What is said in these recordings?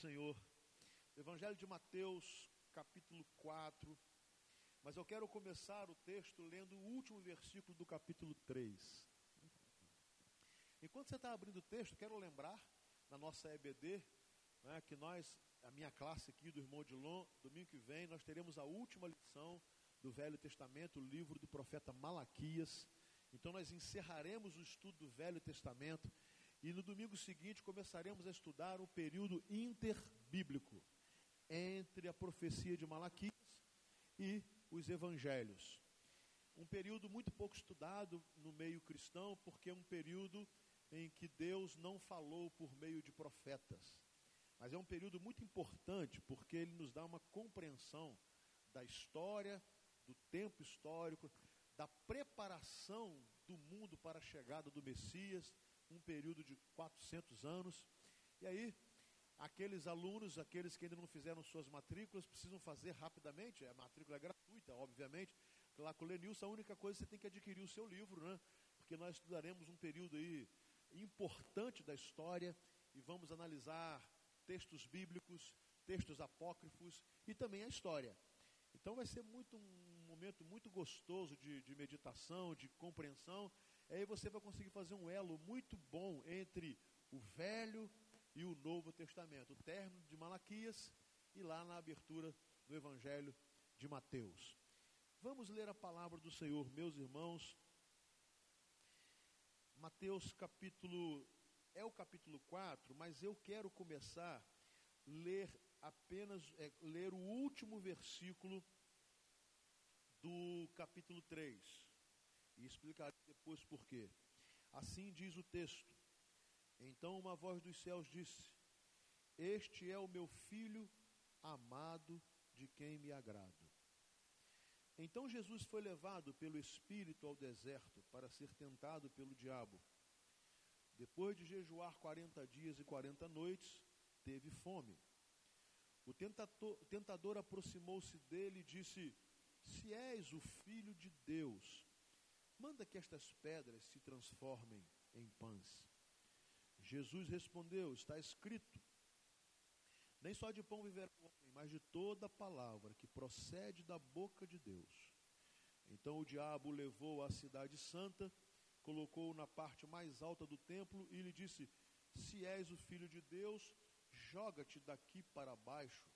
Senhor. Evangelho de Mateus, capítulo 4. Mas eu quero começar o texto lendo o último versículo do capítulo 3. Enquanto você está abrindo o texto, quero lembrar, na nossa EBD, né, que nós, a minha classe aqui do irmão Dilon, domingo que vem, nós teremos a última lição do Velho Testamento, o livro do profeta Malaquias. Então nós encerraremos o estudo do Velho Testamento e no domingo seguinte começaremos a estudar o período interbíblico entre a profecia de Malaquias e os evangelhos. Um período muito pouco estudado no meio cristão, porque é um período em que Deus não falou por meio de profetas. Mas é um período muito importante porque ele nos dá uma compreensão da história, do tempo histórico, da preparação do mundo para a chegada do Messias, um período de 400 anos. E aí, aqueles alunos, aqueles que ainda não fizeram suas matrículas, precisam fazer rapidamente. A matrícula é gratuita, obviamente. Lá com o Lenilson, a única coisa é que você tem que adquirir o seu livro, né? Porque nós estudaremos um período aí importante da história e vamos analisar textos bíblicos, textos apócrifos e também a história. Então vai ser muito um momento muito gostoso de, de meditação, de compreensão aí você vai conseguir fazer um elo muito bom entre o Velho e o Novo Testamento, o término de Malaquias e lá na abertura do Evangelho de Mateus. Vamos ler a palavra do Senhor, meus irmãos. Mateus capítulo é o capítulo 4, mas eu quero começar ler apenas é, ler o último versículo do capítulo 3. E explicarei depois por quê. Assim diz o texto. Então uma voz dos céus disse: Este é o meu filho amado, de quem me agrado. Então Jesus foi levado pelo Espírito ao deserto para ser tentado pelo diabo. Depois de jejuar quarenta dias e quarenta noites, teve fome. O tentador, tentador aproximou-se dele e disse: Se és o filho de Deus, Manda que estas pedras se transformem em pães. Jesus respondeu: Está escrito: Nem só de pão viverá o homem, mas de toda palavra que procede da boca de Deus. Então o diabo levou à cidade santa, colocou-o na parte mais alta do templo e lhe disse: Se és o filho de Deus, joga-te daqui para baixo,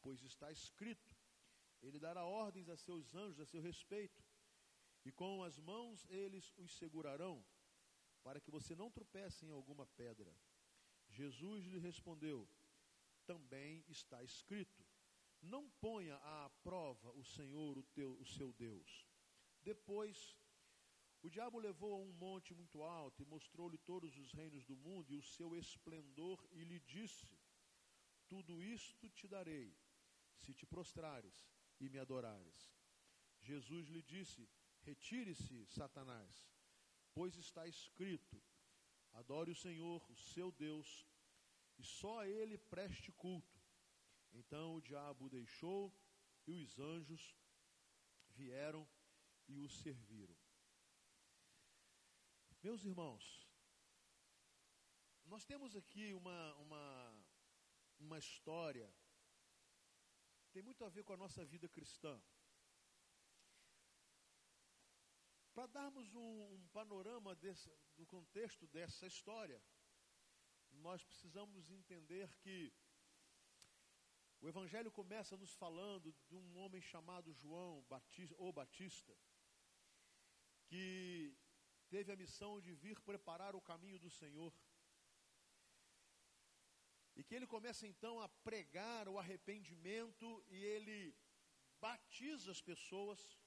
pois está escrito: Ele dará ordens a seus anjos a seu respeito e com as mãos eles os segurarão, para que você não tropece em alguma pedra. Jesus lhe respondeu: Também está escrito: Não ponha à prova o Senhor, o, teu, o seu Deus. Depois, o diabo levou a um monte muito alto e mostrou-lhe todos os reinos do mundo e o seu esplendor, e lhe disse: Tudo isto te darei, se te prostrares e me adorares. Jesus lhe disse: Retire-se, Satanás, pois está escrito: adore o Senhor, o seu Deus, e só a ele preste culto. Então o diabo o deixou e os anjos vieram e o serviram. Meus irmãos, nós temos aqui uma, uma, uma história, tem muito a ver com a nossa vida cristã. Para darmos um, um panorama desse, do contexto dessa história, nós precisamos entender que o Evangelho começa nos falando de um homem chamado João Batista, ou Batista, que teve a missão de vir preparar o caminho do Senhor. E que ele começa então a pregar o arrependimento e ele batiza as pessoas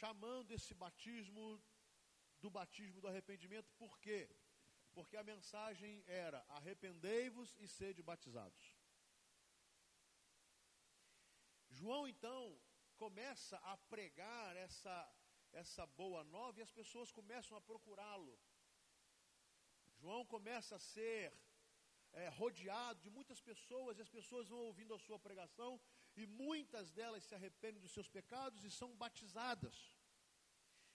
chamando esse batismo do batismo do arrependimento, por quê? Porque a mensagem era: arrependei-vos e sede batizados. João então começa a pregar essa, essa boa nova e as pessoas começam a procurá-lo. João começa a ser é, rodeado de muitas pessoas e as pessoas vão ouvindo a sua pregação e muitas delas se arrependem dos seus pecados e são batizadas.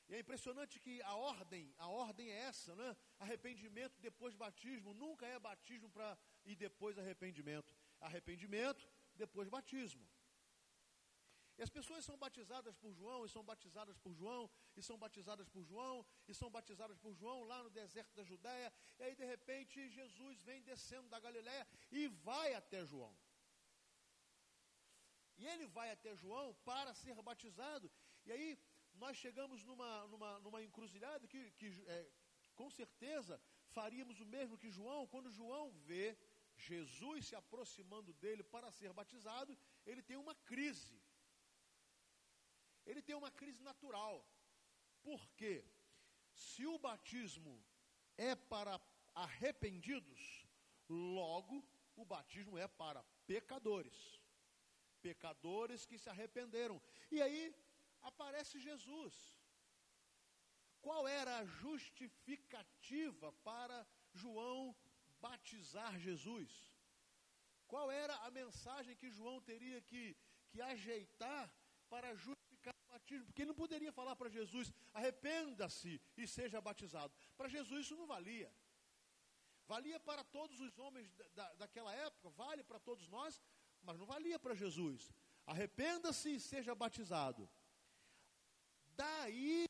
E é impressionante que a ordem, a ordem é essa, né? Arrependimento depois batismo, nunca é batismo para e depois arrependimento. Arrependimento, depois batismo. E as pessoas são batizadas por João, e são batizadas por João, e são batizadas por João, e são batizadas por João lá no deserto da Judéia. E aí, de repente, Jesus vem descendo da Galiléia e vai até João. E ele vai até João para ser batizado. E aí, nós chegamos numa, numa, numa encruzilhada que, que é, com certeza faríamos o mesmo que João, quando João vê Jesus se aproximando dele para ser batizado, ele tem uma crise. Ele tem uma crise natural. Por quê? Se o batismo é para arrependidos, logo o batismo é para pecadores. Pecadores que se arrependeram. E aí aparece Jesus. Qual era a justificativa para João batizar Jesus? Qual era a mensagem que João teria que, que ajeitar para justificar o batismo? Porque ele não poderia falar para Jesus: arrependa-se e seja batizado. Para Jesus isso não valia. Valia para todos os homens da, daquela época, vale para todos nós, mas não valia para Jesus. Arrependa-se e seja batizado. Daí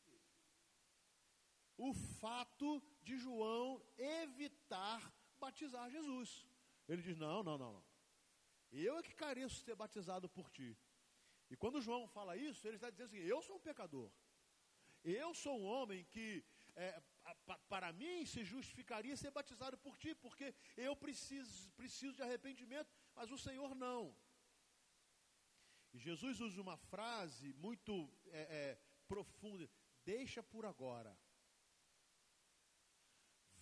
o fato de João evitar batizar Jesus. Ele diz: Não, não, não, não. Eu é que careço ser batizado por ti. E quando João fala isso, ele está dizendo assim: Eu sou um pecador. Eu sou um homem que, é, para mim, se justificaria ser batizado por ti, porque eu preciso, preciso de arrependimento, mas o Senhor não. E Jesus usa uma frase muito é, é, profunda: Deixa por agora.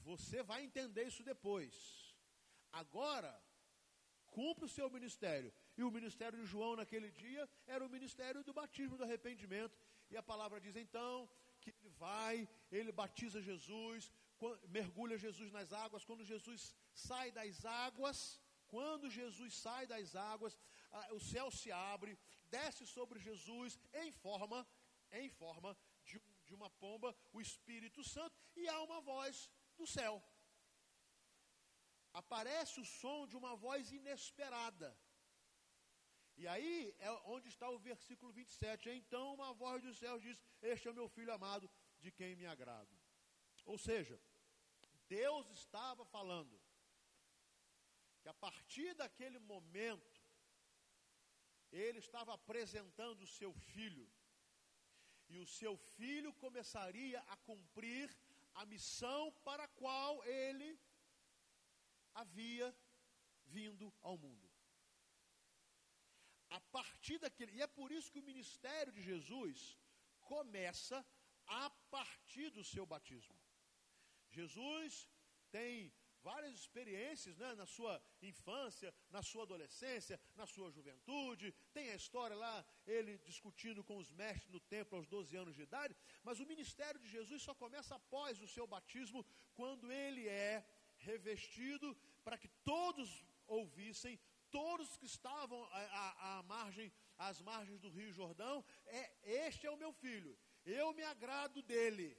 Você vai entender isso depois. Agora, cumpre o seu ministério. E o ministério de João naquele dia era o ministério do batismo do arrependimento. E a palavra diz então que ele vai, ele batiza Jesus, mergulha Jesus nas águas. Quando Jesus sai das águas, quando Jesus sai das águas, o céu se abre, desce sobre Jesus em forma, em forma de, de uma pomba, o Espírito Santo, e há uma voz do céu. Aparece o som de uma voz inesperada. E aí é onde está o versículo 27. Então uma voz do céu diz: Este é o meu filho amado, de quem me agrado. Ou seja, Deus estava falando que a partir daquele momento, ele estava apresentando o seu filho, e o seu filho começaria a cumprir a missão para a qual ele havia vindo ao mundo. A partir daquele, e é por isso que o ministério de Jesus começa a partir do seu batismo. Jesus tem várias experiências né, na sua infância, na sua adolescência, na sua juventude. Tem a história lá, ele discutindo com os mestres no templo aos 12 anos de idade. Mas o ministério de Jesus só começa após o seu batismo, quando ele é revestido para que todos ouvissem, todos que estavam à, à, margem, às margens do Rio Jordão, é, este é o meu filho, eu me agrado dele.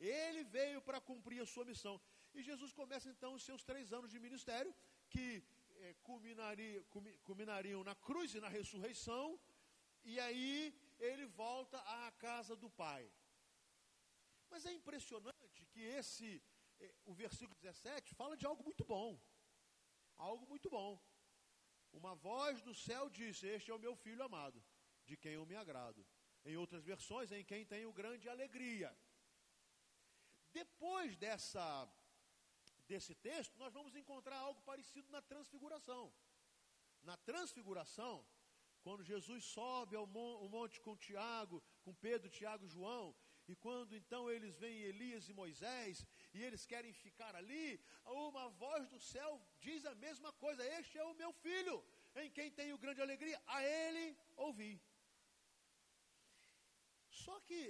Ele veio para cumprir a sua missão. E Jesus começa então os seus três anos de ministério, que é, culminaria, culminariam na cruz e na ressurreição, e aí ele volta à casa do Pai. Mas é impressionante que esse, é, o versículo 17, fala de algo muito bom. Algo muito bom. Uma voz do céu disse: Este é o meu filho amado, de quem eu me agrado. Em outras versões, em quem tenho grande alegria. Depois dessa desse texto, nós vamos encontrar algo parecido na transfiguração. Na transfiguração, quando Jesus sobe ao monte com Tiago, com Pedro, Tiago e João, e quando então eles veem Elias e Moisés, e eles querem ficar ali, uma voz do céu diz a mesma coisa: Este é o meu filho, em quem tenho grande alegria, a ele ouvi. Só que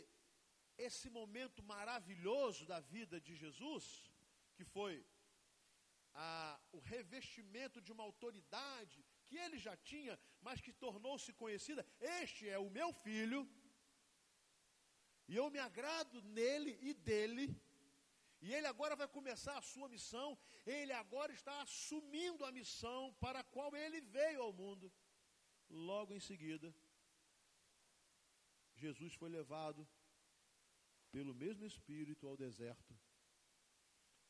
esse momento maravilhoso da vida de Jesus, que foi a, o revestimento de uma autoridade que ele já tinha, mas que tornou-se conhecida. Este é o meu filho, e eu me agrado nele e dele. E ele agora vai começar a sua missão, ele agora está assumindo a missão para a qual ele veio ao mundo. Logo em seguida, Jesus foi levado pelo mesmo Espírito ao deserto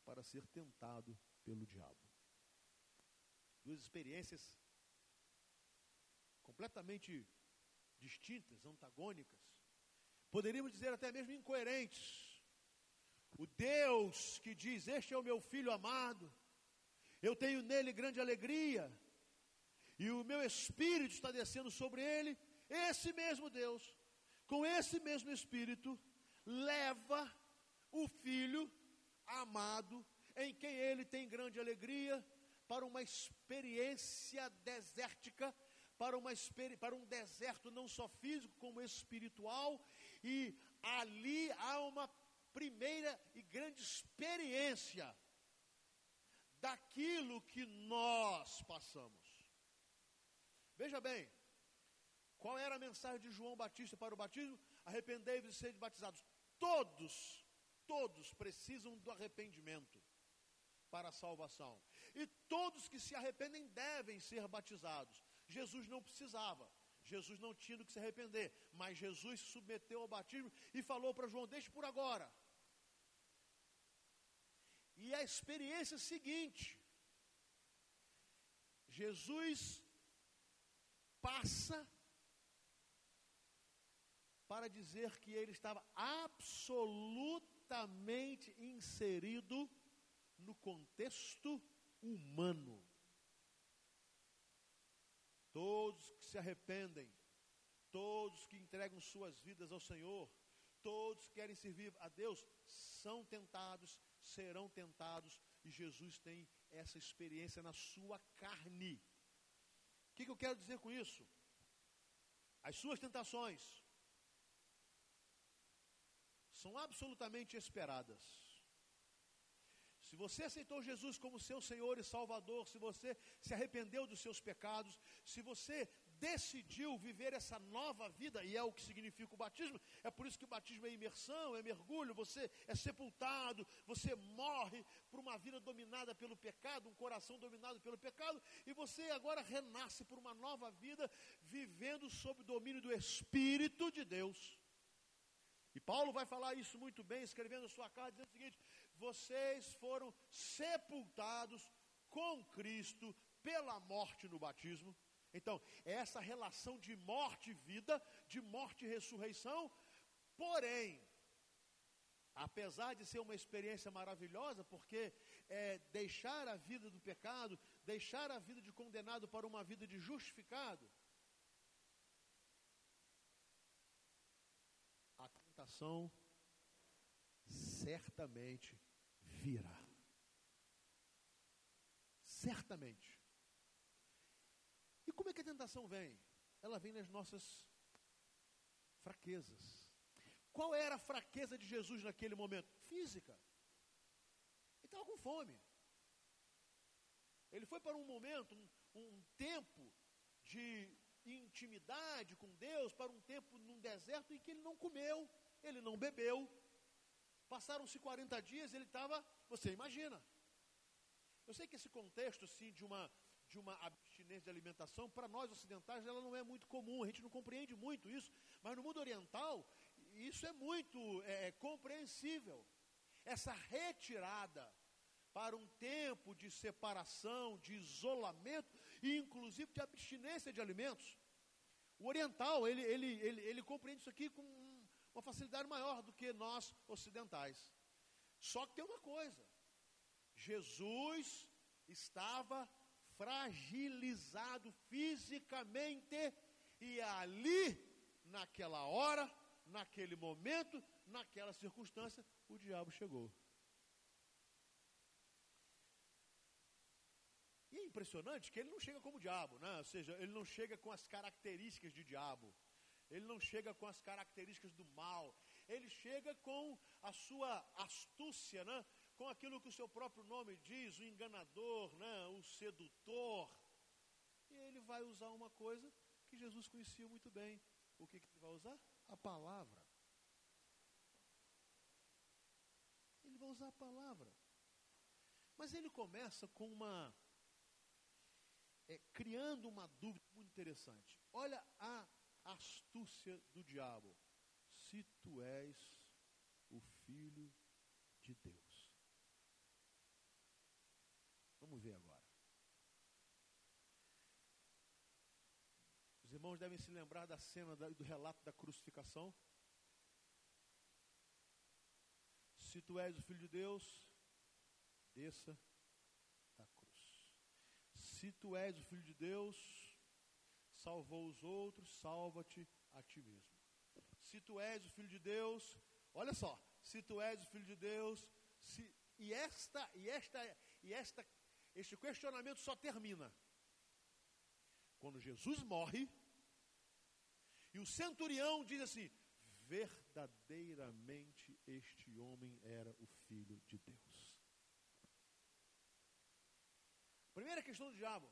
para ser tentado pelo diabo. Duas experiências completamente distintas, antagônicas, poderíamos dizer até mesmo incoerentes. O Deus que diz: Este é o meu filho amado, eu tenho nele grande alegria, e o meu espírito está descendo sobre ele, esse mesmo Deus, com esse mesmo espírito, leva o filho amado, em quem ele tem grande alegria, para uma experiência desértica, para, uma, para um deserto não só físico, como espiritual, e ali há uma primeira e grande experiência daquilo que nós passamos. Veja bem, qual era a mensagem de João Batista para o batismo? Arrependei-vos e sede batizados. Todos, todos precisam do arrependimento para a salvação. E todos que se arrependem devem ser batizados. Jesus não precisava. Jesus não tinha do que se arrepender, mas Jesus se submeteu ao batismo e falou para João: Deixe por agora. E a experiência seguinte: Jesus passa para dizer que ele estava absolutamente inserido no contexto humano. Todos que se arrependem, todos que entregam suas vidas ao Senhor, todos que querem servir a Deus, são tentados, serão tentados, e Jesus tem essa experiência na sua carne. O que, que eu quero dizer com isso? As suas tentações são absolutamente esperadas. Se você aceitou Jesus como seu Senhor e Salvador, se você se arrependeu dos seus pecados, se você decidiu viver essa nova vida, e é o que significa o batismo, é por isso que o batismo é imersão, é mergulho, você é sepultado, você morre por uma vida dominada pelo pecado, um coração dominado pelo pecado, e você agora renasce por uma nova vida, vivendo sob o domínio do Espírito de Deus. E Paulo vai falar isso muito bem, escrevendo a sua carta, dizendo o seguinte: vocês foram sepultados com Cristo pela morte no batismo. Então, é essa relação de morte e vida, de morte e ressurreição, porém, apesar de ser uma experiência maravilhosa, porque é deixar a vida do pecado, deixar a vida de condenado para uma vida de justificado, certamente virá. Certamente. E como é que a tentação vem? Ela vem nas nossas fraquezas. Qual era a fraqueza de Jesus naquele momento? Física. Ele estava com fome. Ele foi para um momento, um, um tempo de intimidade com Deus, para um tempo num deserto em que ele não comeu, ele não bebeu, Passaram-se 40 dias, ele estava, você imagina. Eu sei que esse contexto, sim, de uma, de uma abstinência de alimentação, para nós ocidentais, ela não é muito comum, a gente não compreende muito isso, mas no mundo oriental, isso é muito é, é compreensível. Essa retirada para um tempo de separação, de isolamento, e inclusive de abstinência de alimentos. O oriental, ele, ele, ele, ele compreende isso aqui com uma facilidade maior do que nós ocidentais. Só que tem uma coisa: Jesus estava fragilizado fisicamente, e ali, naquela hora, naquele momento, naquela circunstância, o diabo chegou. E é impressionante que ele não chega como diabo, né? ou seja, ele não chega com as características de diabo. Ele não chega com as características do mal. Ele chega com a sua astúcia, né? com aquilo que o seu próprio nome diz, o enganador, né? o sedutor. E ele vai usar uma coisa que Jesus conhecia muito bem. O que, que ele vai usar? A palavra. Ele vai usar a palavra. Mas ele começa com uma. É, criando uma dúvida muito interessante. Olha a astúcia do diabo. Se tu és o filho de Deus. Vamos ver agora. Os irmãos devem se lembrar da cena do relato da crucificação. Se tu és o filho de Deus, desça da cruz. Se tu és o filho de Deus, salvou os outros, salva-te a ti mesmo. Se tu és o filho de Deus, olha só, se tu és o filho de Deus, se, e esta e esta e esta este questionamento só termina quando Jesus morre e o centurião diz assim: verdadeiramente este homem era o filho de Deus. Primeira questão do diabo.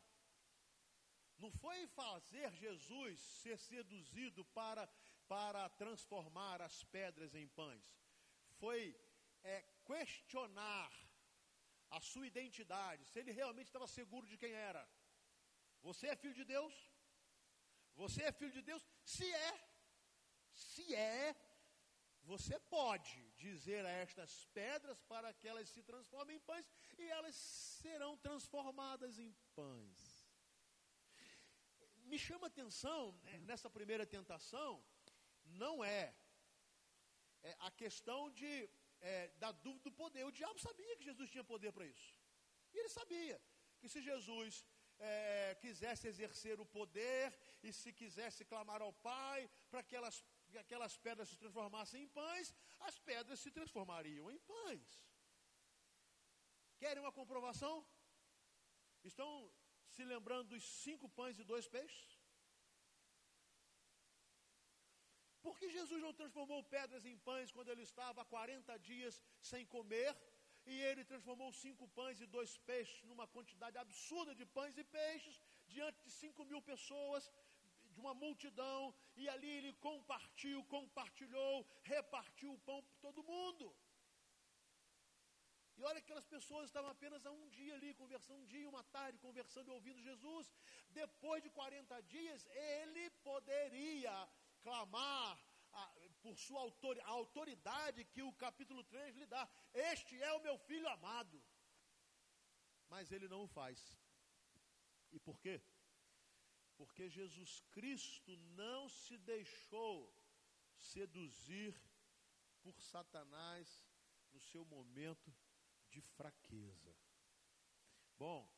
Não foi fazer Jesus ser seduzido para, para transformar as pedras em pães. Foi é, questionar a sua identidade, se ele realmente estava seguro de quem era. Você é filho de Deus? Você é filho de Deus? Se é, se é, você pode dizer a estas pedras para que elas se transformem em pães e elas serão transformadas em pães. Me chama atenção né, nessa primeira tentação, não é, é a questão de, é, da dúvida do poder. O diabo sabia que Jesus tinha poder para isso. E ele sabia que se Jesus é, quisesse exercer o poder e se quisesse clamar ao Pai para que aquelas, que aquelas pedras se transformassem em pães, as pedras se transformariam em pães. Querem uma comprovação? Estão se lembrando dos cinco pães e dois peixes? Por que Jesus não transformou pedras em pães quando ele estava há 40 dias sem comer? E ele transformou cinco pães e dois peixes numa quantidade absurda de pães e peixes, diante de cinco mil pessoas, de uma multidão, e ali ele compartilhou, compartilhou, repartiu o pão para todo mundo. Olha que aquelas pessoas estavam apenas há um dia ali, conversando, um dia uma tarde, conversando e ouvindo Jesus. Depois de 40 dias, ele poderia clamar a, por sua autor, a autoridade que o capítulo 3 lhe dá. Este é o meu filho amado. Mas ele não o faz. E por quê? Porque Jesus Cristo não se deixou seduzir por Satanás no seu momento de fraqueza. Bom,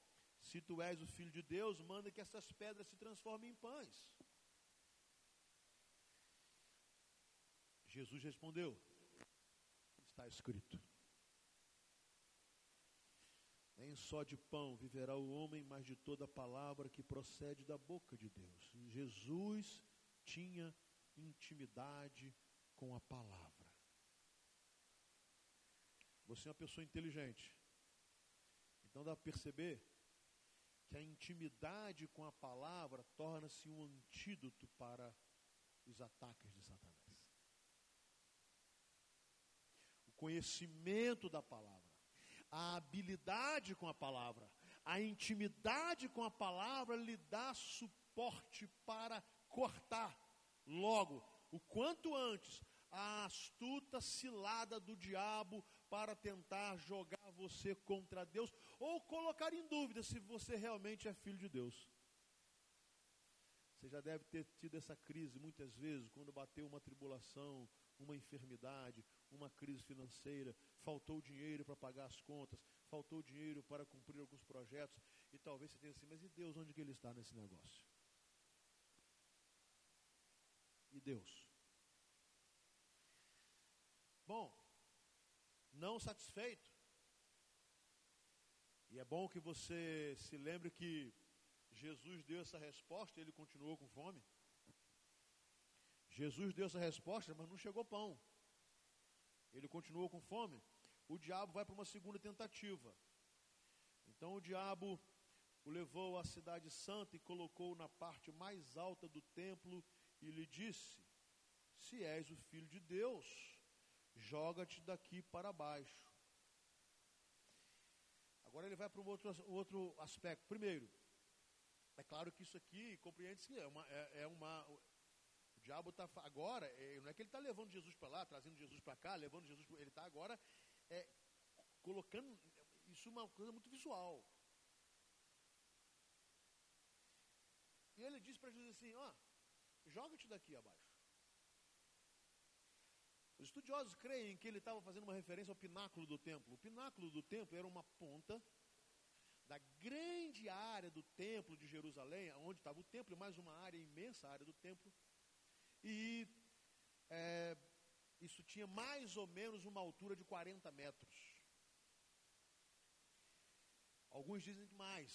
se tu és o filho de Deus, manda que essas pedras se transformem em pães. Jesus respondeu: Está escrito. Nem só de pão viverá o homem, mas de toda palavra que procede da boca de Deus. Jesus tinha intimidade com a palavra. Você é uma pessoa inteligente. Então dá para perceber que a intimidade com a palavra torna-se um antídoto para os ataques de Satanás. O conhecimento da palavra, a habilidade com a palavra, a intimidade com a palavra lhe dá suporte para cortar logo, o quanto antes, a astuta cilada do diabo para tentar jogar você contra Deus ou colocar em dúvida se você realmente é filho de Deus. Você já deve ter tido essa crise muitas vezes, quando bateu uma tribulação, uma enfermidade, uma crise financeira, faltou dinheiro para pagar as contas, faltou dinheiro para cumprir alguns projetos, e talvez você tenha assim, mas e Deus, onde que ele está nesse negócio? E Deus? Bom, não satisfeito. E é bom que você se lembre que Jesus deu essa resposta e ele continuou com fome. Jesus deu essa resposta, mas não chegou pão. Ele continuou com fome. O diabo vai para uma segunda tentativa. Então o diabo o levou à cidade santa e colocou na parte mais alta do templo e lhe disse: Se és o filho de Deus, joga-te daqui para baixo, Agora ele vai para um outro, outro aspecto. Primeiro, é claro que isso aqui compreende-se é uma, é, é uma o diabo está agora, é, não é que ele está levando Jesus para lá, trazendo Jesus para cá, levando Jesus, ele está agora é, colocando isso é uma coisa muito visual. E ele diz para Jesus assim: ó, joga-te daqui abaixo. Os estudiosos creem que ele estava fazendo uma referência ao pináculo do templo. O pináculo do templo era uma ponta da grande área do templo de Jerusalém, onde estava o templo, mais uma área imensa, área do templo. E é, isso tinha mais ou menos uma altura de 40 metros. Alguns dizem que mais.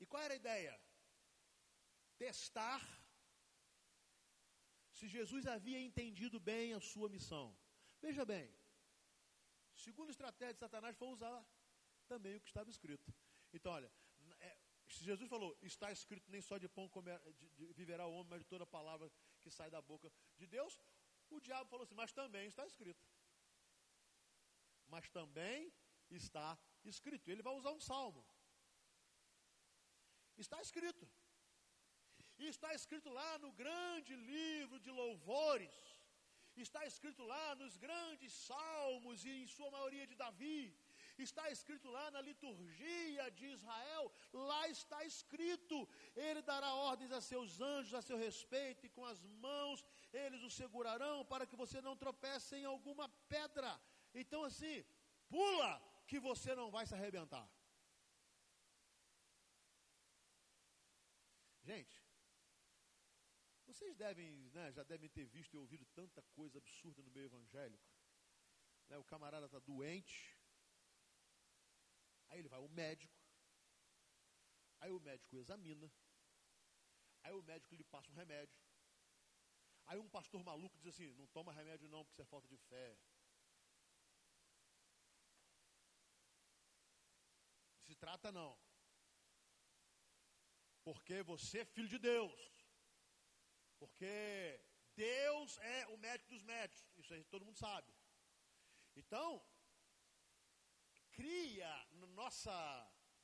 E qual era a ideia? Testar se Jesus havia entendido bem a sua missão. Veja bem, segundo a estratégia de Satanás foi usar também o que estava escrito. Então, olha, é, Jesus falou, está escrito nem só de pão comer, de, de, viverá o homem, mas de toda palavra que sai da boca de Deus. O diabo falou assim, mas também está escrito. Mas também está escrito. Ele vai usar um salmo. Está escrito. Está escrito lá no grande livro de louvores. Está escrito lá nos grandes salmos e em sua maioria de Davi. Está escrito lá na liturgia de Israel, lá está escrito: Ele dará ordens a seus anjos a seu respeito, e com as mãos eles o segurarão para que você não tropece em alguma pedra. Então, assim, pula que você não vai se arrebentar. Gente, vocês devem, né, já devem ter visto e ouvido tanta coisa absurda no meio evangélico. Né, o camarada está doente, aí ele vai ao médico, aí o médico examina, aí o médico lhe passa um remédio. Aí um pastor maluco diz assim: não toma remédio não, porque isso é falta de fé. Se trata não. Porque você é filho de Deus. Porque Deus é o médico dos médicos. Isso aí todo mundo sabe. Então, cria no, nossa,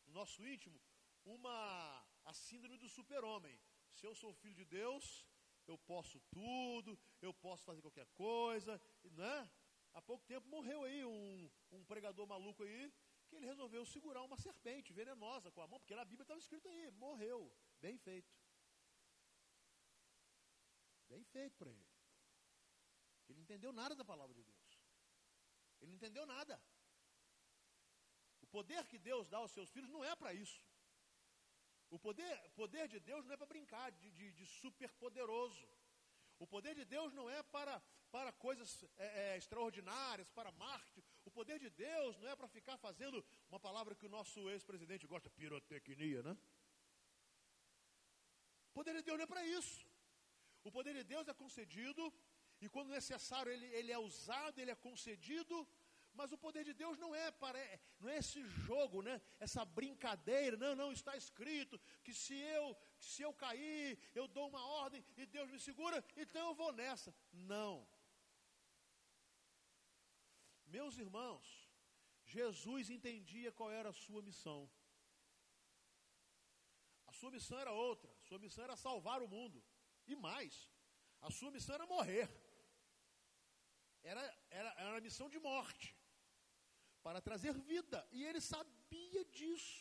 no nosso íntimo uma a síndrome do super-homem. Se eu sou filho de Deus, eu posso tudo, eu posso fazer qualquer coisa, né? Há pouco tempo morreu aí um, um pregador maluco aí, que ele resolveu segurar uma serpente venenosa com a mão, porque na Bíblia estava escrito aí, morreu, bem feito. Bem feito para ele. Ele não entendeu nada da palavra de Deus. Ele não entendeu nada. O poder que Deus dá aos seus filhos não é para isso. O poder, poder de Deus não é para brincar de, de, de super poderoso. O poder de Deus não é para, para coisas é, é, extraordinárias, para marketing. O poder de Deus não é para ficar fazendo uma palavra que o nosso ex-presidente gosta, pirotecnia, né? O poder de Deus não é para isso. O poder de Deus é concedido, e quando necessário ele, ele é usado, ele é concedido, mas o poder de Deus não é para não é esse jogo, né? Essa brincadeira, não, não está escrito que se eu se eu cair, eu dou uma ordem e Deus me segura, então eu vou nessa. Não. Meus irmãos, Jesus entendia qual era a sua missão. A sua missão era outra, a sua missão era salvar o mundo. E mais, a sua missão era morrer. Era, era, era a missão de morte para trazer vida. E ele sabia disso.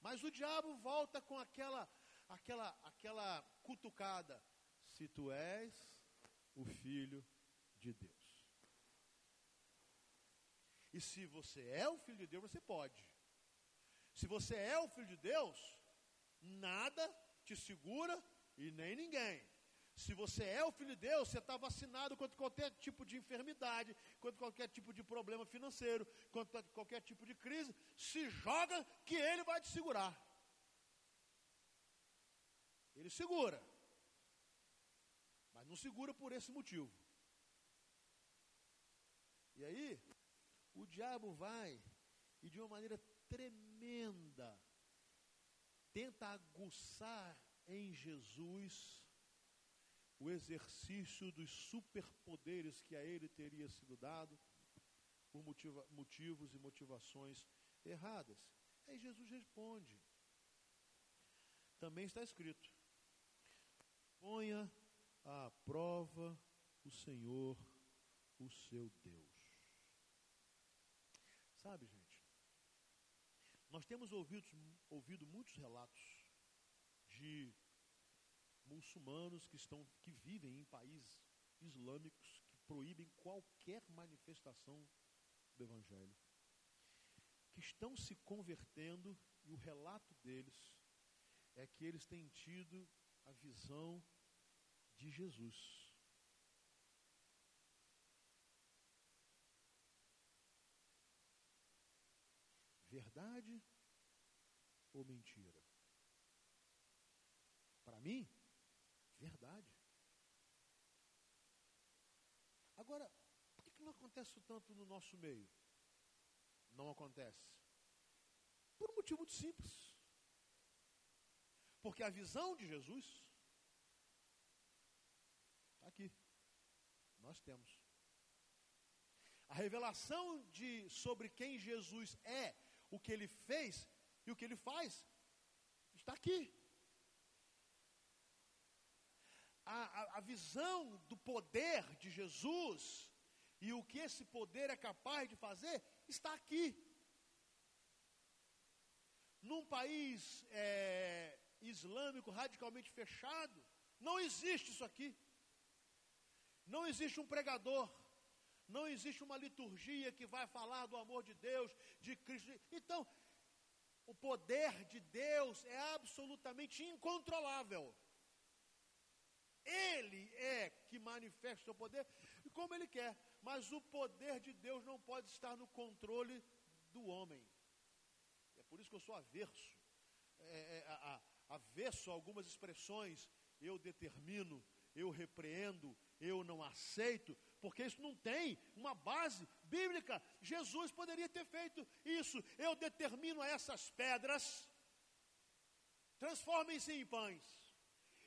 Mas o diabo volta com aquela, aquela, aquela cutucada. Se tu és o filho de Deus. E se você é o filho de Deus, você pode. Se você é o filho de Deus, nada te segura e nem ninguém. Se você é o filho de Deus, você está vacinado contra qualquer tipo de enfermidade, contra qualquer tipo de problema financeiro, contra qualquer tipo de crise. Se joga que ele vai te segurar. Ele segura. Mas não segura por esse motivo. E aí, o diabo vai e de uma maneira tremenda tenta aguçar em Jesus o exercício dos superpoderes que a ele teria sido dado, por motiva, motivos e motivações erradas. Aí Jesus responde. Também está escrito: ponha à prova o Senhor, o seu Deus. Sabe, gente, nós temos ouvido, ouvido muitos relatos de muçulmanos que, estão, que vivem em países islâmicos que proíbem qualquer manifestação do Evangelho, que estão se convertendo e o relato deles é que eles têm tido a visão de Jesus. Verdade ou mentira? Para mim, verdade. Agora, por que não acontece tanto no nosso meio? Não acontece. Por um motivo muito simples. Porque a visão de Jesus está aqui. Nós temos. A revelação de sobre quem Jesus é, o que ele fez e o que ele faz, está aqui. A, a, visão do poder de Jesus e o que esse poder é capaz de fazer está aqui. Num país é, islâmico radicalmente fechado, não existe isso aqui. Não existe um pregador. Não existe uma liturgia que vai falar do amor de Deus, de Cristo. Então, o poder de Deus é absolutamente incontrolável. Ele é que manifesta o seu poder como ele quer. Mas o poder de Deus não pode estar no controle do homem. É por isso que eu sou averso. É, é, a, a, averso a algumas expressões. Eu determino, eu repreendo, eu não aceito, porque isso não tem uma base bíblica. Jesus poderia ter feito isso. Eu determino a essas pedras, transformem-se em pães.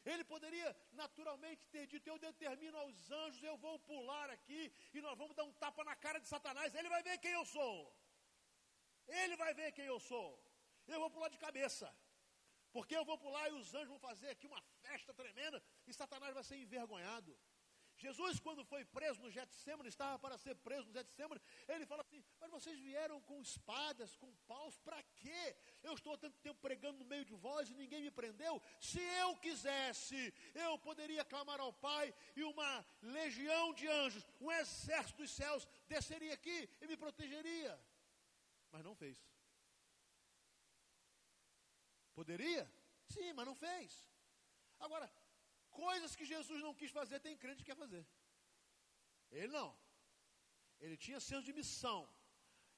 Ele poderia naturalmente ter dito: Eu determino aos anjos, eu vou pular aqui e nós vamos dar um tapa na cara de Satanás. Ele vai ver quem eu sou. Ele vai ver quem eu sou. Eu vou pular de cabeça. Porque eu vou pular e os anjos vão fazer aqui uma festa tremenda e Satanás vai ser envergonhado. Jesus, quando foi preso no Getsemane, estava para ser preso no Getsemane, ele fala assim, mas vocês vieram com espadas, com paus, para quê? Eu estou há tanto tempo pregando no meio de vós e ninguém me prendeu. Se eu quisesse, eu poderia clamar ao Pai e uma legião de anjos, um exército dos céus, desceria aqui e me protegeria. Mas não fez. Poderia? Sim, mas não fez. Agora, Coisas que Jesus não quis fazer, tem crente que quer fazer. Ele não. Ele tinha senso de missão.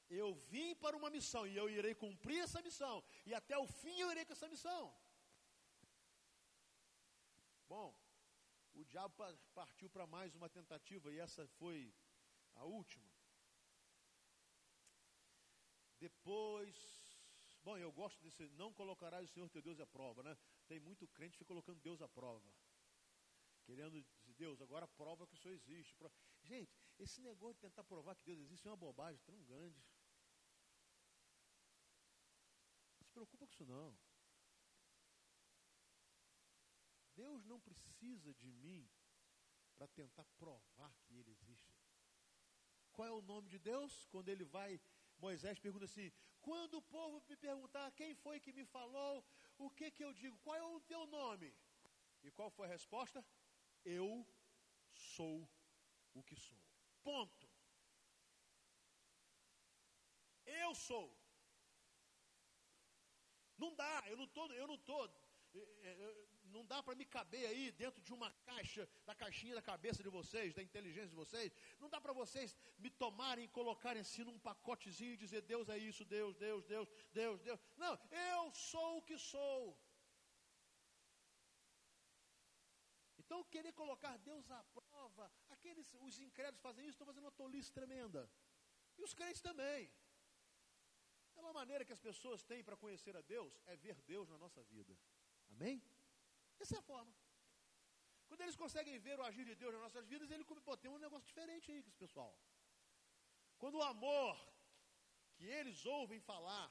Eu vim para uma missão e eu irei cumprir essa missão. E até o fim eu irei com essa missão. Bom, o diabo partiu para mais uma tentativa e essa foi a última. Depois, bom, eu gosto desse, não colocarás o Senhor teu Deus à prova, né? Tem muito crente que fica colocando Deus à prova querendo dizer, Deus, agora prova que o Senhor existe. Gente, esse negócio de tentar provar que Deus existe é uma bobagem tão grande. Não se preocupa com isso não. Deus não precisa de mim para tentar provar que Ele existe. Qual é o nome de Deus? Quando ele vai, Moisés pergunta assim: quando o povo me perguntar quem foi que me falou, o que que eu digo? Qual é o teu nome? E qual foi a resposta? Eu sou o que sou. Ponto. Eu sou. Não dá, eu não estou, eu não estou, é, é, não dá para me caber aí dentro de uma caixa, da caixinha da cabeça de vocês, da inteligência de vocês. Não dá para vocês me tomarem e colocarem assim num pacotezinho e dizer Deus é isso, Deus, Deus, Deus, Deus, Deus. Não, eu sou o que sou. Então, querer colocar Deus à prova, aqueles, os incrédulos fazem isso, estão fazendo uma tolice tremenda. E os crentes também. É uma maneira que as pessoas têm para conhecer a Deus, é ver Deus na nossa vida. Amém? Essa é a forma. Quando eles conseguem ver o agir de Deus nas nossas vidas, ele pô, tem um negócio diferente aí com esse pessoal. Quando o amor que eles ouvem falar,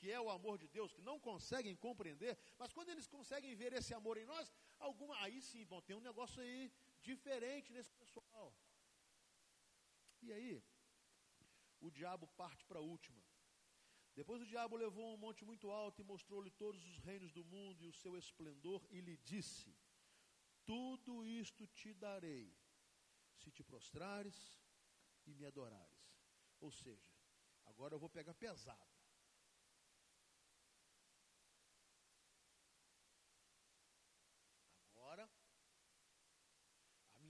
que é o amor de Deus, que não conseguem compreender, mas quando eles conseguem ver esse amor em nós, alguma, aí sim, bom, tem um negócio aí diferente nesse pessoal. E aí, o diabo parte para a última. Depois o diabo levou um monte muito alto e mostrou-lhe todos os reinos do mundo e o seu esplendor, e lhe disse: Tudo isto te darei, se te prostrares e me adorares. Ou seja, agora eu vou pegar pesado. Agora,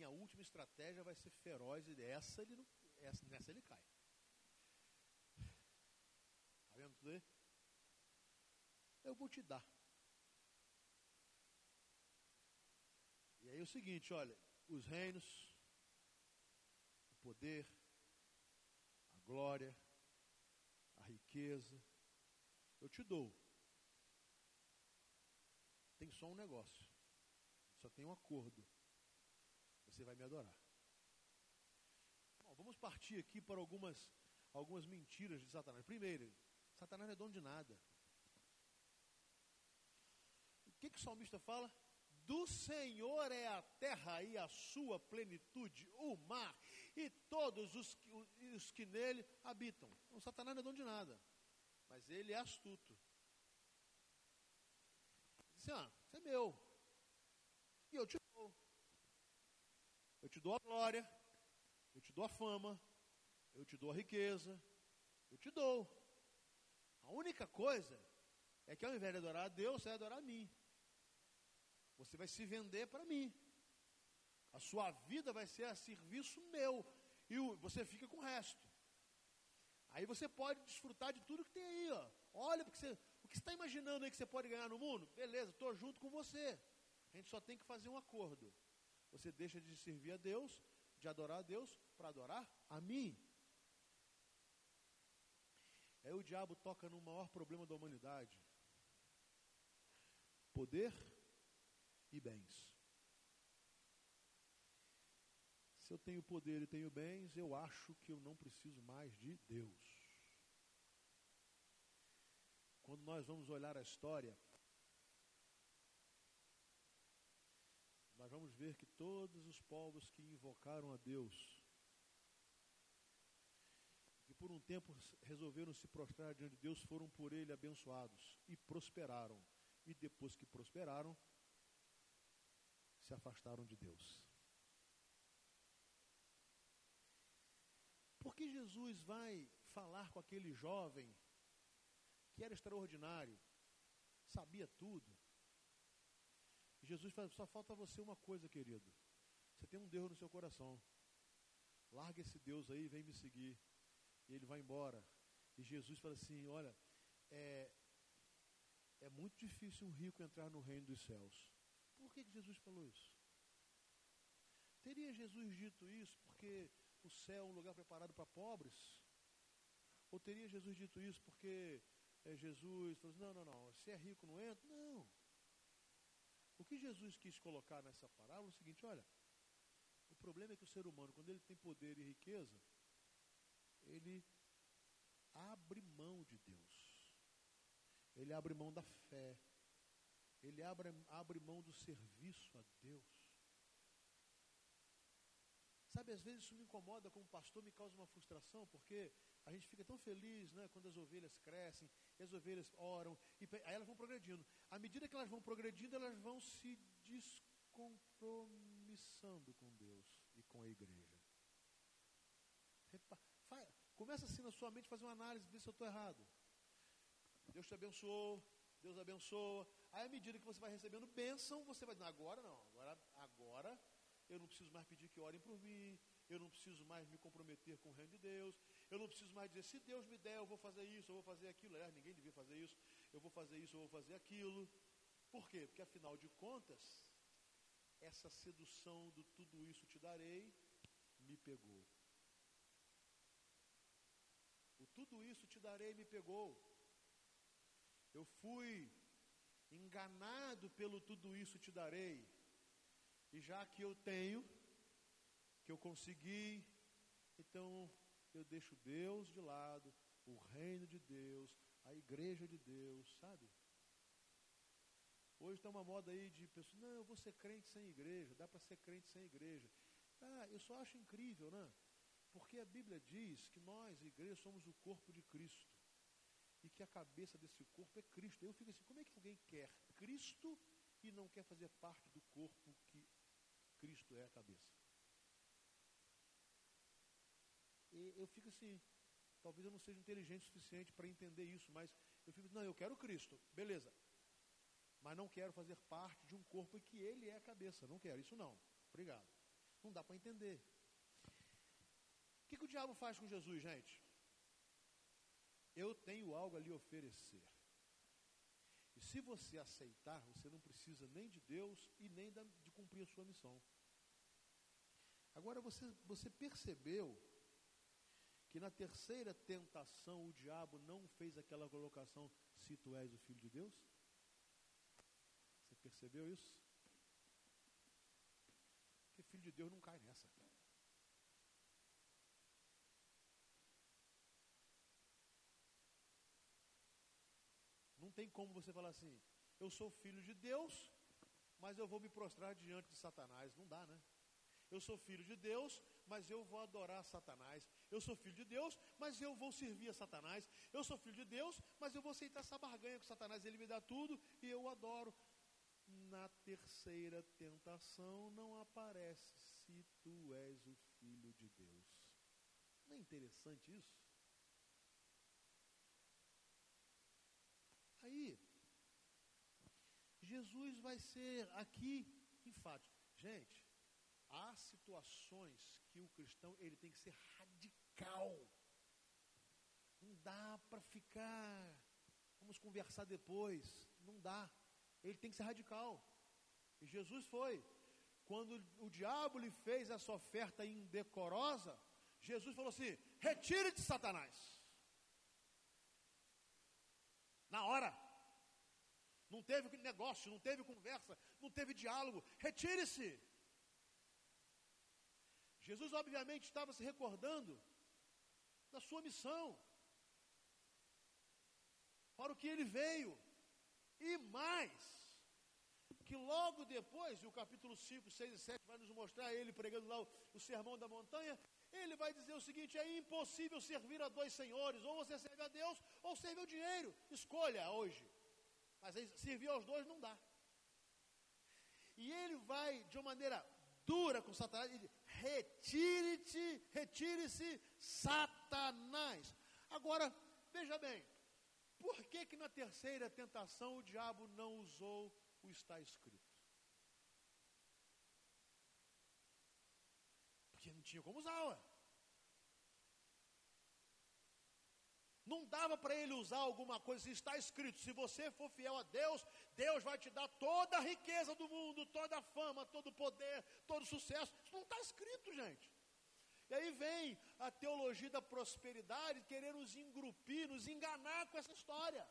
a última estratégia vai ser feroz e essa ele não, essa, nessa ele cai. Está vendo tudo aí? Eu vou te dar. E aí é o seguinte, olha, os reinos, o poder, glória, a riqueza, eu te dou. Tem só um negócio. Só tem um acordo. Você vai me adorar. Bom, vamos partir aqui para algumas, algumas mentiras de Satanás. Primeiro, Satanás não é dono de nada. O que, que o salmista fala? Do Senhor é a terra e a sua plenitude, o mar e todos os, os que nele habitam. O Satanás não é dono de nada, mas ele é astuto. Diz assim, ah, isso é meu. E eu te. Eu te dou a glória, eu te dou a fama, eu te dou a riqueza, eu te dou. A única coisa é que ao invés de adorar a Deus, você vai adorar a mim. Você vai se vender para mim. A sua vida vai ser a serviço meu. E você fica com o resto. Aí você pode desfrutar de tudo que tem aí, ó. Olha, porque você, o que você está imaginando aí que você pode ganhar no mundo? Beleza, estou junto com você. A gente só tem que fazer um acordo. Você deixa de servir a Deus, de adorar a Deus, para adorar a mim. Aí o diabo toca no maior problema da humanidade: poder e bens. Se eu tenho poder e tenho bens, eu acho que eu não preciso mais de Deus. Quando nós vamos olhar a história, nós vamos ver que todos os povos que invocaram a Deus, que por um tempo resolveram se prostrar diante de Deus, foram por ele abençoados e prosperaram. E depois que prosperaram, se afastaram de Deus. Por que Jesus vai falar com aquele jovem que era extraordinário, sabia tudo? Jesus fala, só falta você uma coisa, querido. Você tem um Deus no seu coração. Larga esse Deus aí, vem me seguir. E ele vai embora. E Jesus fala assim: Olha, é, é muito difícil um rico entrar no reino dos céus. Por que, que Jesus falou isso? Teria Jesus dito isso porque o céu é um lugar preparado para pobres? Ou teria Jesus dito isso porque é, Jesus falou assim, não, não, não, se é rico não entra? Não. Que Jesus quis colocar nessa parábola é o seguinte, olha, o problema é que o ser humano, quando ele tem poder e riqueza, ele abre mão de Deus. Ele abre mão da fé. Ele abre, abre mão do serviço a Deus. Sabe, às vezes isso me incomoda como pastor, me causa uma frustração, porque a gente fica tão feliz né, quando as ovelhas crescem, e as ovelhas oram, e aí elas vão progredindo. À medida que elas vão progredindo, elas vão se descompromissando com Deus e com a igreja. começa assim na sua mente, fazer uma análise, ver se eu estou errado. Deus te abençoou, Deus abençoa. Aí, à medida que você vai recebendo bênção, você vai dizendo, agora não, agora, agora eu não preciso mais pedir que orem por mim, eu não preciso mais me comprometer com o reino de Deus, eu não preciso mais dizer, se Deus me der, eu vou fazer isso, eu vou fazer aquilo. Aliás, ninguém devia fazer isso, eu vou fazer isso, eu vou fazer aquilo. Por quê? Porque afinal de contas, essa sedução do tudo isso te darei me pegou. O tudo isso te darei me pegou. Eu fui enganado pelo tudo isso te darei. E já que eu tenho, que eu consegui, então eu deixo Deus de lado, o reino de Deus, a igreja de Deus, sabe? Hoje está uma moda aí de pessoas, não, eu vou ser crente sem igreja, dá para ser crente sem igreja. Ah, eu só acho incrível, né? Porque a Bíblia diz que nós, igreja, somos o corpo de Cristo. E que a cabeça desse corpo é Cristo. Eu fico assim, como é que alguém quer Cristo e não quer fazer parte do corpo que Cristo é a cabeça? E eu fico assim, talvez eu não seja inteligente o suficiente para entender isso, mas eu fico, não, eu quero Cristo, beleza mas não quero fazer parte de um corpo em que ele é a cabeça. Não quero, isso não. Obrigado. Não dá para entender. O que, que o diabo faz com Jesus, gente? Eu tenho algo a lhe oferecer. E se você aceitar, você não precisa nem de Deus e nem de cumprir a sua missão. Agora você, você percebeu que na terceira tentação o diabo não fez aquela colocação: se tu és o filho de Deus? Percebeu isso? Porque filho de Deus não cai nessa. Não tem como você falar assim, eu sou filho de Deus, mas eu vou me prostrar diante de Satanás. Não dá, né? Eu sou filho de Deus, mas eu vou adorar Satanás. Eu sou filho de Deus, mas eu vou servir a Satanás. Eu sou filho de Deus, mas eu vou aceitar essa barganha com Satanás. Ele me dá tudo e eu adoro na terceira tentação não aparece se tu és o filho de Deus. Não é interessante isso? Aí, Jesus vai ser aqui enfático. Gente, há situações que o cristão ele tem que ser radical. Não dá para ficar. Vamos conversar depois. Não dá. Ele tem que ser radical. E Jesus foi. Quando o diabo lhe fez essa oferta indecorosa, Jesus falou assim: retire-te, Satanás. Na hora. Não teve negócio, não teve conversa, não teve diálogo. Retire-se. Jesus, obviamente, estava se recordando da sua missão, para o que ele veio. E mais, que logo depois, e o capítulo 5, 6 e 7 vai nos mostrar ele pregando lá o, o sermão da montanha, ele vai dizer o seguinte: é impossível servir a dois senhores, ou você serve a Deus, ou serve ao dinheiro. Escolha hoje. Mas servir aos dois não dá. E ele vai, de uma maneira dura com Satanás, ele retire-te, retire-se, Satanás. Agora, veja bem, por que, que na terceira tentação o diabo não usou o está escrito? Porque não tinha como usar, ué. Não dava para ele usar alguma coisa, está escrito, se você for fiel a Deus, Deus vai te dar toda a riqueza do mundo, toda a fama, todo o poder, todo o sucesso. Isso não está escrito, gente. E aí vem a teologia da prosperidade querer nos engrupir, nos enganar com essa história.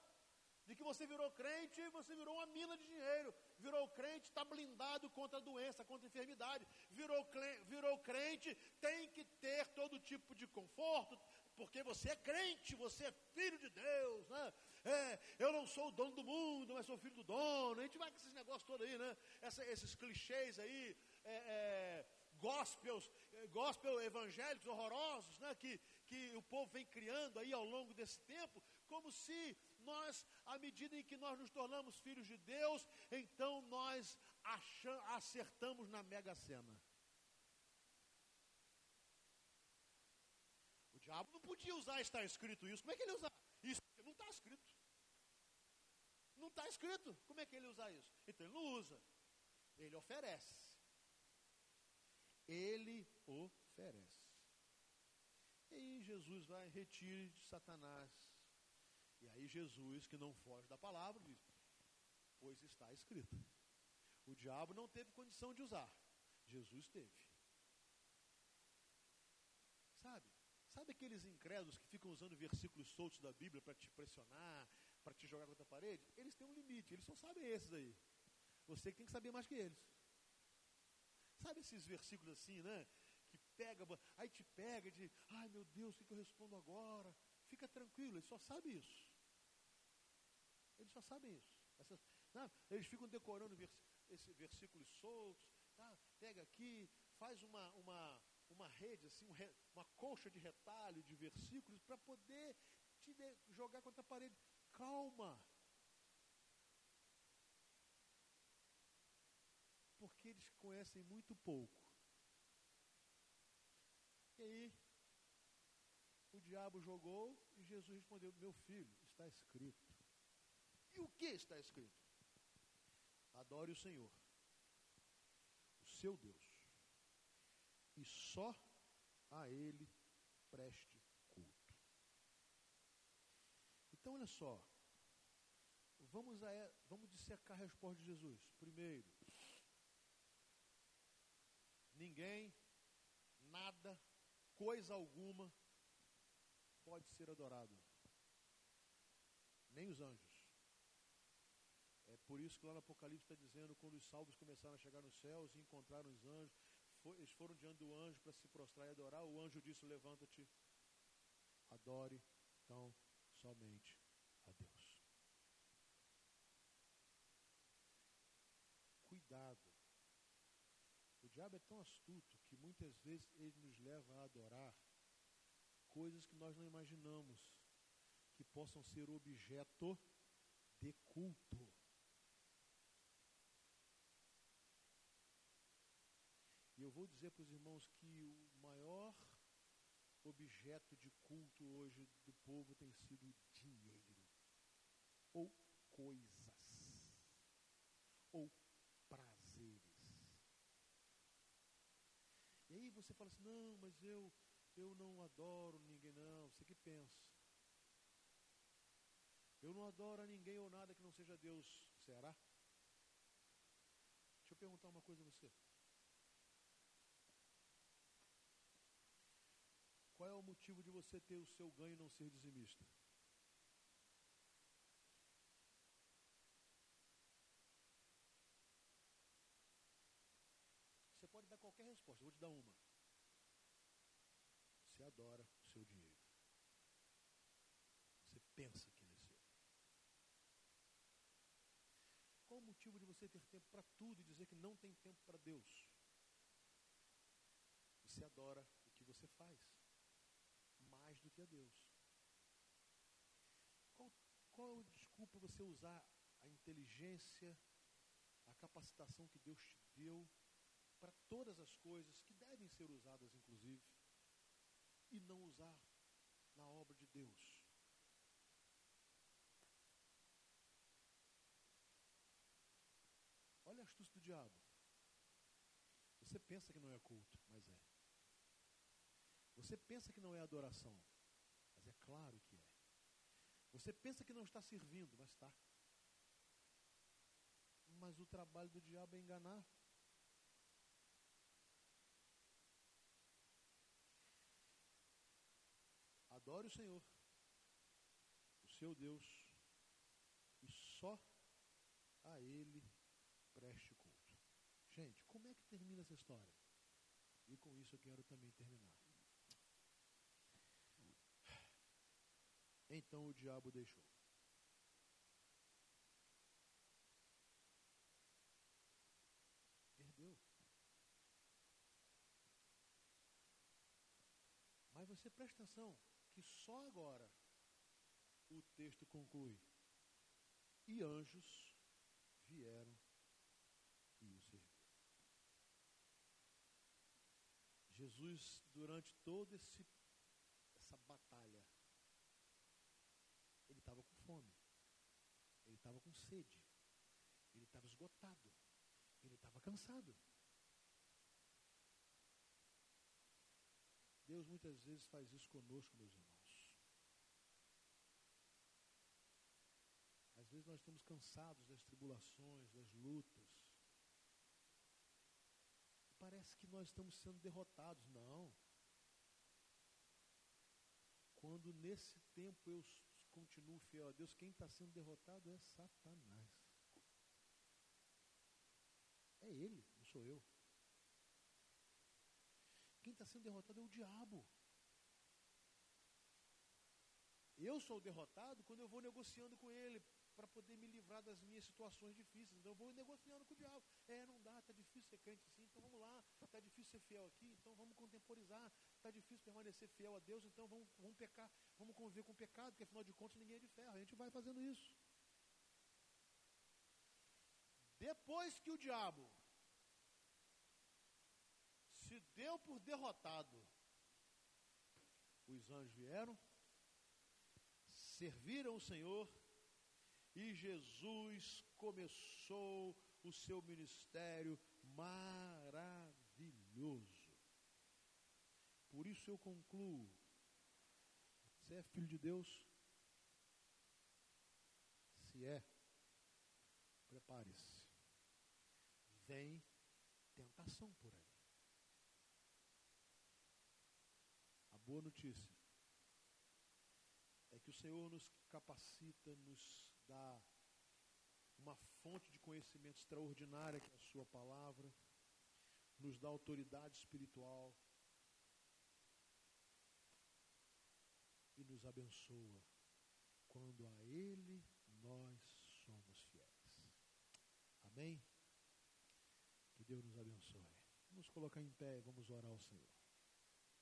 De que você virou crente e você virou uma mina de dinheiro. Virou crente, está blindado contra a doença, contra a enfermidade. Virou, virou crente, tem que ter todo tipo de conforto, porque você é crente, você é filho de Deus, né? É, eu não sou o dono do mundo, mas sou filho do dono. A gente vai com esses negócios todos aí, né? Essa, esses clichês aí, é, é, gospels, eh, gospel evangélicos horrorosos, né, que, que o povo vem criando aí ao longo desse tempo, como se nós, à medida em que nós nos tornamos filhos de Deus, então nós acham, acertamos na mega sena. O diabo não podia usar está escrito isso. Como é que ele usa? Isso não está escrito. Não está escrito. Como é que ele usa isso? Então ele não usa. Ele oferece ele oferece. E aí Jesus vai, retire de Satanás. E aí Jesus, que não foge da palavra, diz, pois está escrito. O diabo não teve condição de usar. Jesus teve. Sabe? Sabe aqueles incrédulos que ficam usando versículos soltos da Bíblia para te pressionar, para te jogar contra a parede? Eles têm um limite, eles só sabem esses aí. Você que tem que saber mais que eles. Sabe esses versículos assim, né? Que pega, aí te pega de, ai meu Deus, o que, eu respondo agora? Fica tranquilo, ele só sabe isso. Eles só sabem isso. Essas, não, eles ficam decorando vers, esse versículos soltos, tá? pega aqui, faz uma, uma, uma rede, assim, um re, uma colcha de retalho de versículos para poder te de, jogar contra a parede. Calma. Porque eles conhecem muito pouco. E aí, o diabo jogou e Jesus respondeu: Meu filho, está escrito. E o que está escrito? Adore o Senhor, o seu Deus, e só a Ele preste culto. Então, olha só, vamos, a, vamos dissecar a resposta de Jesus. Primeiro, ninguém, nada, coisa alguma pode ser adorado. Nem os anjos. É por isso que lá no Apocalipse está dizendo, quando os salvos começaram a chegar nos céus e encontraram os anjos, eles foram diante do anjo para se prostrar e adorar, o anjo disse, levanta-te, adore, então, somente a Deus. Cuidado. O diabo é tão astuto que muitas vezes ele nos leva a adorar coisas que nós não imaginamos que possam ser objeto de culto. E eu vou dizer para os irmãos que o maior objeto de culto hoje do povo tem sido dinheiro, ou coisas, ou prazeres. E aí você fala assim: não, mas eu, eu não adoro ninguém, não. Você que pensa. Eu não adoro a ninguém ou nada que não seja Deus. Será? Deixa eu perguntar uma coisa a você. Qual é o motivo de você ter o seu ganho e não ser dizimista? Você pode dar qualquer resposta, eu vou te dar uma. Você adora o seu dinheiro. Você pensa que ele é seu. Qual o motivo de você ter tempo para tudo e dizer que não tem tempo para Deus? Você adora o que você faz a Deus. Qual, qual desculpa você usar a inteligência, a capacitação que Deus te deu para todas as coisas que devem ser usadas, inclusive, e não usar na obra de Deus? Olha a astúcia do diabo. Você pensa que não é culto, mas é. Você pensa que não é adoração, é claro que é. Você pensa que não está servindo, mas está. Mas o trabalho do diabo é enganar. Adore o Senhor, o seu Deus, e só a Ele preste culto. Gente, como é que termina essa história? E com isso eu quero também terminar. Então o diabo deixou. Perdeu. Mas você presta atenção que só agora o texto conclui. E anjos vieram e o serviram. Jesus, durante toda essa batalha, fome, ele estava com sede, ele estava esgotado, ele estava cansado. Deus muitas vezes faz isso conosco, meus irmãos. Às vezes nós estamos cansados das tribulações, das lutas. Parece que nós estamos sendo derrotados. Não. Quando nesse tempo eu continuo fiel a Deus, quem está sendo derrotado é Satanás. É ele, não sou eu. Quem está sendo derrotado é o diabo. Eu sou derrotado quando eu vou negociando com ele para poder me livrar das minhas situações difíceis. Então eu vou negociando com o diabo. É, não dá, está difícil ser crente assim, então vamos lá. Está difícil ser fiel aqui, então vamos contemporizar. Está difícil permanecer fiel a Deus, então vamos, vamos pecar, vamos conviver com o pecado, porque afinal de contas ninguém é de ferro. A gente vai fazendo isso. Depois que o diabo se deu por derrotado, os anjos vieram, serviram o Senhor e Jesus começou o seu ministério maravilhoso. Por isso eu concluo: você é filho de Deus? Se é, prepare-se. Vem tentação por aí. A boa notícia é que o Senhor nos capacita, nos uma fonte de conhecimento extraordinária que é a Sua palavra, nos dá autoridade espiritual e nos abençoa quando a Ele nós somos fiéis. Amém? Que Deus nos abençoe. Vamos colocar em pé e vamos orar ao Senhor.